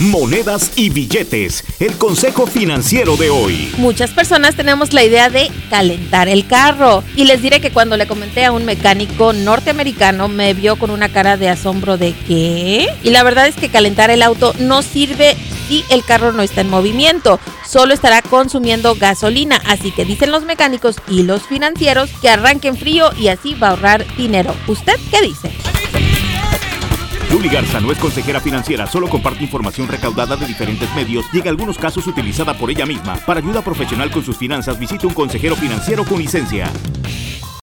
Monedas y billetes, el consejo financiero de hoy. Muchas personas tenemos la idea de calentar el carro y les diré que cuando le comenté a un mecánico norteamericano me vio con una cara de asombro de ¿qué? Y la verdad es que calentar el auto no sirve si el carro no está en movimiento, solo estará consumiendo gasolina, así que dicen los mecánicos y los financieros que arranquen frío y así va a ahorrar dinero. ¿Usted qué dice? Julie Garza no es consejera financiera, solo comparte información recaudada de diferentes medios y en algunos casos utilizada por ella misma. Para ayuda profesional con sus finanzas, visite un consejero financiero con licencia.